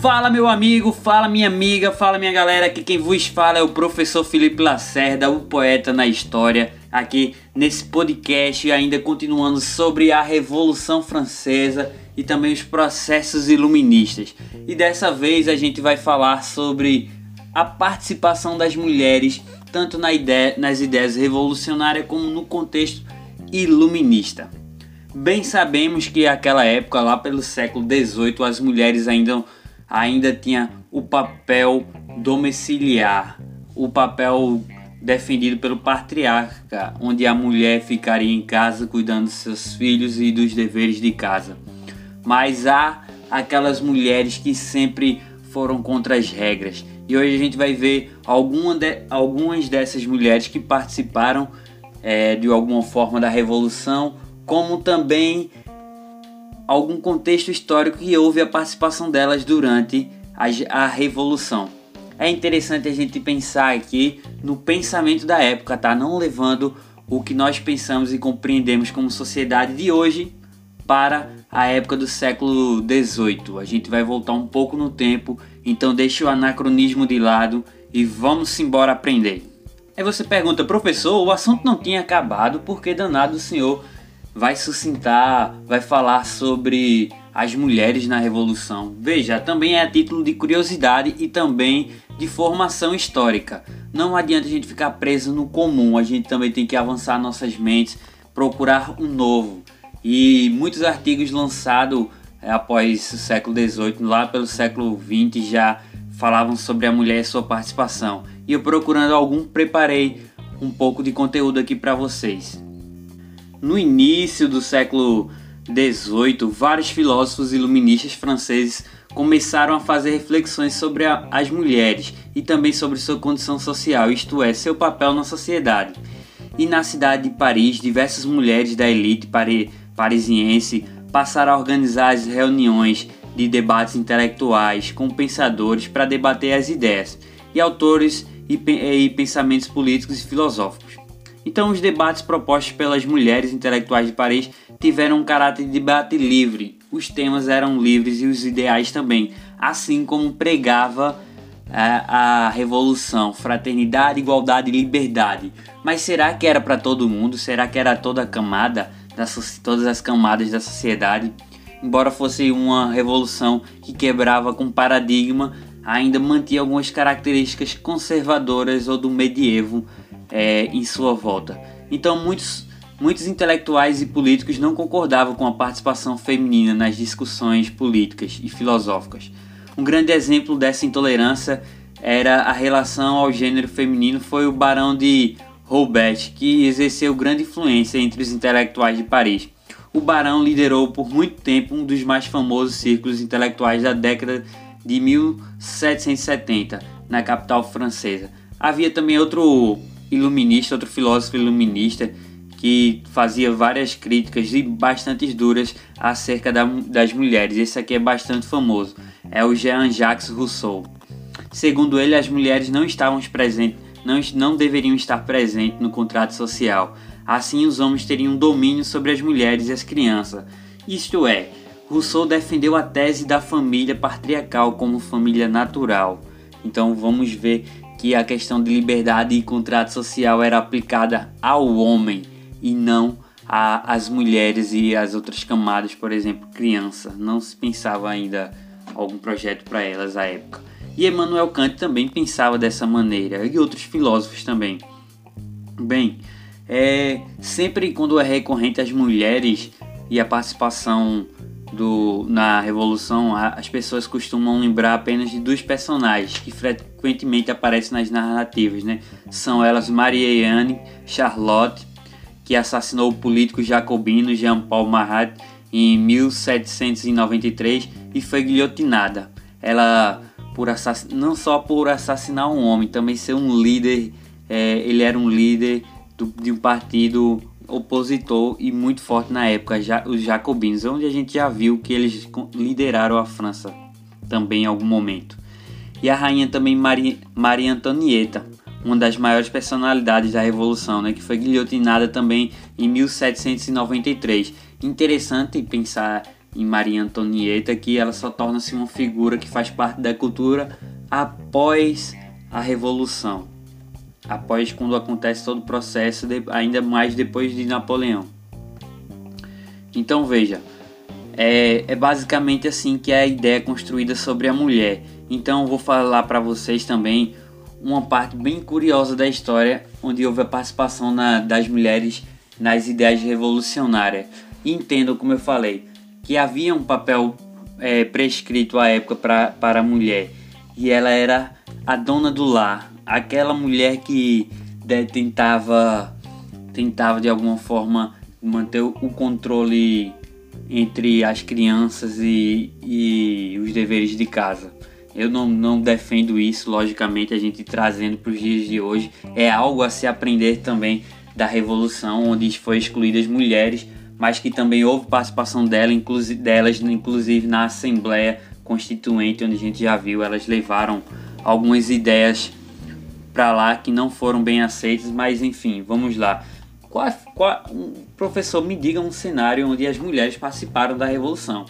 Fala meu amigo, fala minha amiga, fala minha galera, aqui quem vos fala é o professor Felipe Lacerda, o poeta na história, aqui nesse podcast ainda continuando sobre a Revolução Francesa e também os processos iluministas. E dessa vez a gente vai falar sobre a participação das mulheres tanto na ideia, nas ideias revolucionárias como no contexto iluminista. Bem sabemos que aquela época, lá pelo século XVIII, as mulheres ainda, ainda tinham o papel domiciliar, o papel defendido pelo patriarca, onde a mulher ficaria em casa cuidando dos seus filhos e dos deveres de casa. Mas há aquelas mulheres que sempre foram contra as regras. E hoje a gente vai ver alguma de, algumas dessas mulheres que participaram é, de alguma forma da revolução como também algum contexto histórico que houve a participação delas durante a, a Revolução. É interessante a gente pensar aqui no pensamento da época, tá? Não levando o que nós pensamos e compreendemos como sociedade de hoje para a época do século XVIII. A gente vai voltar um pouco no tempo, então deixe o anacronismo de lado e vamos embora aprender. Aí você pergunta, professor, o assunto não tinha acabado, por que danado o senhor vai sucintar, vai falar sobre as mulheres na Revolução. Veja, também é a título de curiosidade e também de formação histórica. Não adianta a gente ficar preso no comum, a gente também tem que avançar nossas mentes, procurar um novo. E muitos artigos lançados é, após o século XVIII, lá pelo século XX, já falavam sobre a mulher e sua participação. E eu procurando algum, preparei um pouco de conteúdo aqui para vocês. No início do século XVIII, vários filósofos iluministas franceses começaram a fazer reflexões sobre a, as mulheres e também sobre sua condição social, isto é, seu papel na sociedade. E na cidade de Paris, diversas mulheres da elite pari, parisiense passaram a organizar as reuniões de debates intelectuais com pensadores para debater as ideias e autores e, e pensamentos políticos e filosóficos. Então, os debates propostos pelas mulheres intelectuais de Paris tiveram um caráter de debate livre. Os temas eram livres e os ideais também, assim como pregava a, é, a revolução, fraternidade, igualdade e liberdade. Mas será que era para todo mundo? Será que era toda a camada, das, todas as camadas da sociedade? Embora fosse uma revolução que quebrava com paradigma, ainda mantinha algumas características conservadoras ou do medievo é, em sua volta. Então, muitos, muitos intelectuais e políticos não concordavam com a participação feminina nas discussões políticas e filosóficas. Um grande exemplo dessa intolerância era a relação ao gênero feminino foi o Barão de Robert, que exerceu grande influência entre os intelectuais de Paris. O Barão liderou por muito tempo um dos mais famosos círculos intelectuais da década de 1770 na capital francesa. Havia também outro iluminista, outro filósofo iluminista que fazia várias críticas e bastante duras acerca da, das mulheres. Esse aqui é bastante famoso. É o Jean-Jacques Rousseau. Segundo ele, as mulheres não estavam presentes, não, não deveriam estar presentes no contrato social. Assim, os homens teriam domínio sobre as mulheres e as crianças. Isto é, Rousseau defendeu a tese da família patriarcal como família natural. Então vamos ver que a questão de liberdade e contrato social era aplicada ao homem e não às mulheres e às outras camadas, por exemplo, criança. Não se pensava ainda algum projeto para elas à época. E Emmanuel Kant também pensava dessa maneira e outros filósofos também. Bem, é, sempre quando é recorrente as mulheres e a participação do, na Revolução, as pessoas costumam lembrar apenas de dois personagens que frequentemente aparecem nas narrativas, né? São elas Marianne Charlotte, que assassinou o político jacobino Jean-Paul Marat em 1793 e foi guilhotinada. Ela por não só por assassinar um homem, também ser um líder, é, ele era um líder do, de um partido opositor e muito forte na época, já, os jacobinos, onde a gente já viu que eles lideraram a França também em algum momento. E a rainha também Maria, Maria Antonieta, uma das maiores personalidades da Revolução, né, que foi guilhotinada também em 1793. Interessante pensar em Maria Antonieta que ela só torna-se uma figura que faz parte da cultura após a Revolução, após quando acontece todo o processo, ainda mais depois de Napoleão. Então veja, é, é basicamente assim que é a ideia construída sobre a mulher. Então vou falar para vocês também uma parte bem curiosa da história, onde houve a participação na, das mulheres nas ideias revolucionárias. Entendo, como eu falei, que havia um papel é, prescrito à época pra, para a mulher e ela era a dona do lar, aquela mulher que de, tentava tentava de alguma forma manter o controle entre as crianças e, e os deveres de casa. Eu não, não defendo isso, logicamente, a gente trazendo para os dias de hoje. É algo a se aprender também da Revolução, onde foi excluídas mulheres mas que também houve participação dela, inclusive, delas, inclusive na Assembleia Constituinte, onde a gente já viu, elas levaram algumas ideias para lá que não foram bem aceitas, mas enfim, vamos lá. Qual, qual, um, professor, me diga um cenário onde as mulheres participaram da Revolução.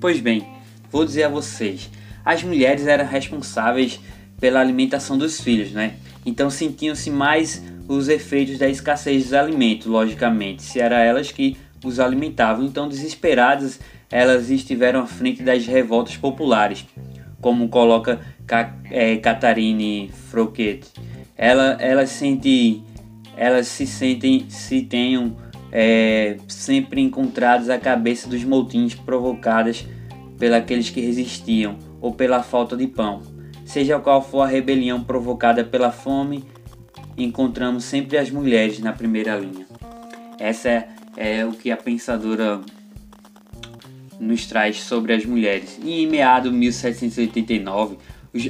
Pois bem, vou dizer a vocês, as mulheres eram responsáveis pela alimentação dos filhos, né? Então sentiam-se mais os efeitos da escassez dos alimentos, logicamente, se era elas que os alimentavam. Então, desesperadas, elas estiveram à frente das revoltas populares, como coloca é, Catarine Froquet. Ela, elas, sente, elas se sentem, se tenham é, sempre encontradas à cabeça dos motins provocadas pelos que resistiam ou pela falta de pão. Seja qual for a rebelião provocada pela fome, encontramos sempre as mulheres na primeira linha. Essa é é o que a pensadora nos traz sobre as mulheres. E em meado 1789,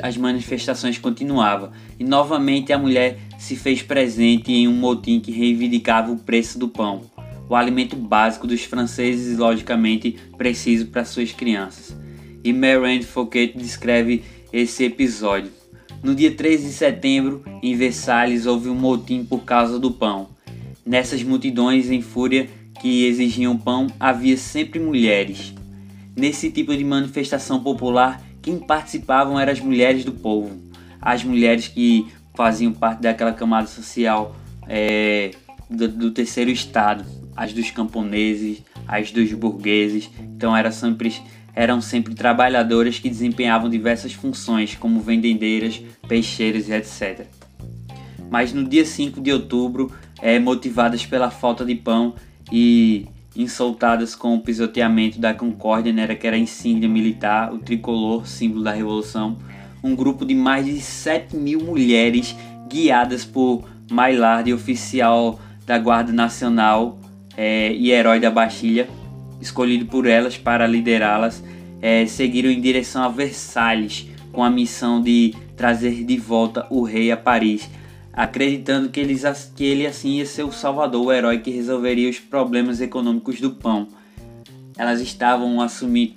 as manifestações continuavam e novamente a mulher se fez presente em um motim que reivindicava o preço do pão, o alimento básico dos franceses e logicamente preciso para suas crianças. E Marianne Fouquet descreve esse episódio. No dia 13 de setembro, em Versalhes, houve um motim por causa do pão. Nessas multidões em fúria que exigiam pão, havia sempre mulheres. Nesse tipo de manifestação popular, quem participavam eram as mulheres do povo, as mulheres que faziam parte daquela camada social é, do, do, terceiro estado, as dos camponeses, as dos burgueses. Então eram sempre, eram sempre trabalhadoras que desempenhavam diversas funções, como vendendeiras, peixeiras e etc. Mas no dia 5 de outubro, é, motivadas pela falta de pão e insultadas com o pisoteamento da Concórdia, né, que era a insígnia militar, o tricolor, símbolo da Revolução. Um grupo de mais de 7 mil mulheres guiadas por Maillard, oficial da Guarda Nacional é, e herói da Bastilha, escolhido por elas para liderá-las, é, seguiram em direção a Versalhes com a missão de trazer de volta o rei a Paris acreditando que, que ele assim ia ser o salvador, o herói que resolveria os problemas econômicos do pão. Elas estavam assumindo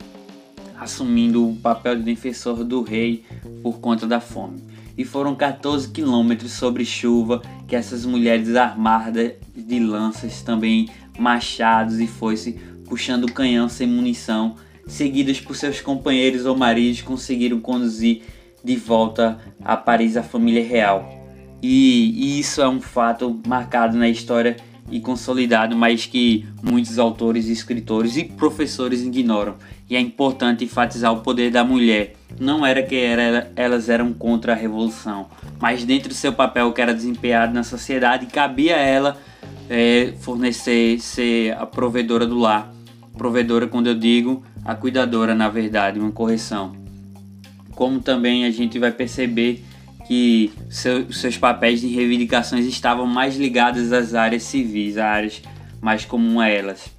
o papel de defensor do rei por conta da fome. E foram 14 quilômetros sobre chuva que essas mulheres armadas de lanças, também machados e foice, puxando canhão sem munição, seguidas por seus companheiros ou maridos, conseguiram conduzir de volta a Paris a família real. E, e isso é um fato marcado na história e consolidado, mas que muitos autores, escritores e professores ignoram. E é importante enfatizar o poder da mulher. Não era que era, elas eram contra a revolução, mas dentro do seu papel que era desempenhado na sociedade, cabia a ela é, fornecer, ser a provedora do lar. Provedora, quando eu digo, a cuidadora, na verdade, uma correção. Como também a gente vai perceber que seu, seus papéis de reivindicações estavam mais ligados às áreas civis, áreas mais comuns a elas.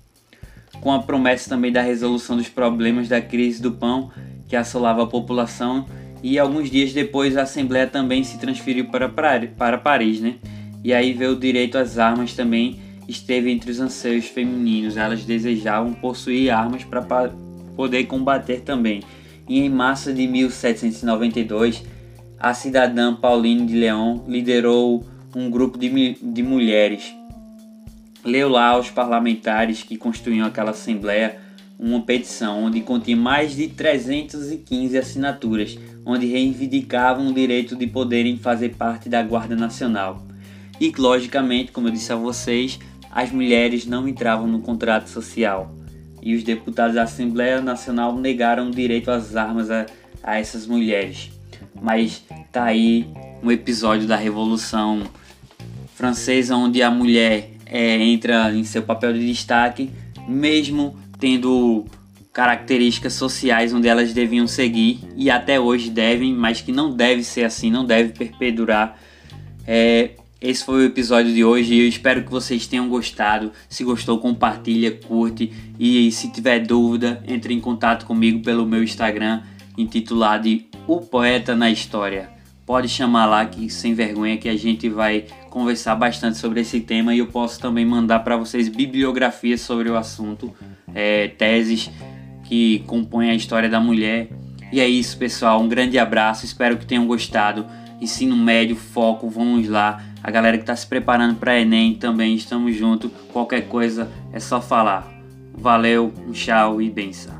Com a promessa também da resolução dos problemas da crise do pão que assolava a população, e alguns dias depois a Assembleia também se transferiu para, para Paris, né? E aí veio o direito às armas também esteve entre os anseios femininos. Elas desejavam possuir armas para poder combater também. E em março de 1792 a cidadã Pauline de Leon liderou um grupo de, de mulheres. Leu lá aos parlamentares que construíam aquela assembleia uma petição onde continha mais de 315 assinaturas, onde reivindicavam o direito de poderem fazer parte da Guarda Nacional. E, logicamente, como eu disse a vocês, as mulheres não entravam no contrato social. E os deputados da Assembleia Nacional negaram o direito às armas a, a essas mulheres. Mas tá aí um episódio da Revolução Francesa onde a mulher é, entra em seu papel de destaque, mesmo tendo características sociais onde elas deviam seguir e até hoje devem, mas que não deve ser assim, não deve perpetuar. É, esse foi o episódio de hoje e eu espero que vocês tenham gostado. Se gostou, compartilha, curte e se tiver dúvida, entre em contato comigo pelo meu Instagram intitulado O Poeta na História. Pode chamar lá que sem vergonha que a gente vai conversar bastante sobre esse tema e eu posso também mandar para vocês bibliografias sobre o assunto, é, teses que compõem a história da mulher. E é isso, pessoal. Um grande abraço. Espero que tenham gostado. Ensino médio, foco, vamos lá. A galera que está se preparando para Enem também estamos junto. Qualquer coisa é só falar. Valeu, um tchau e benção.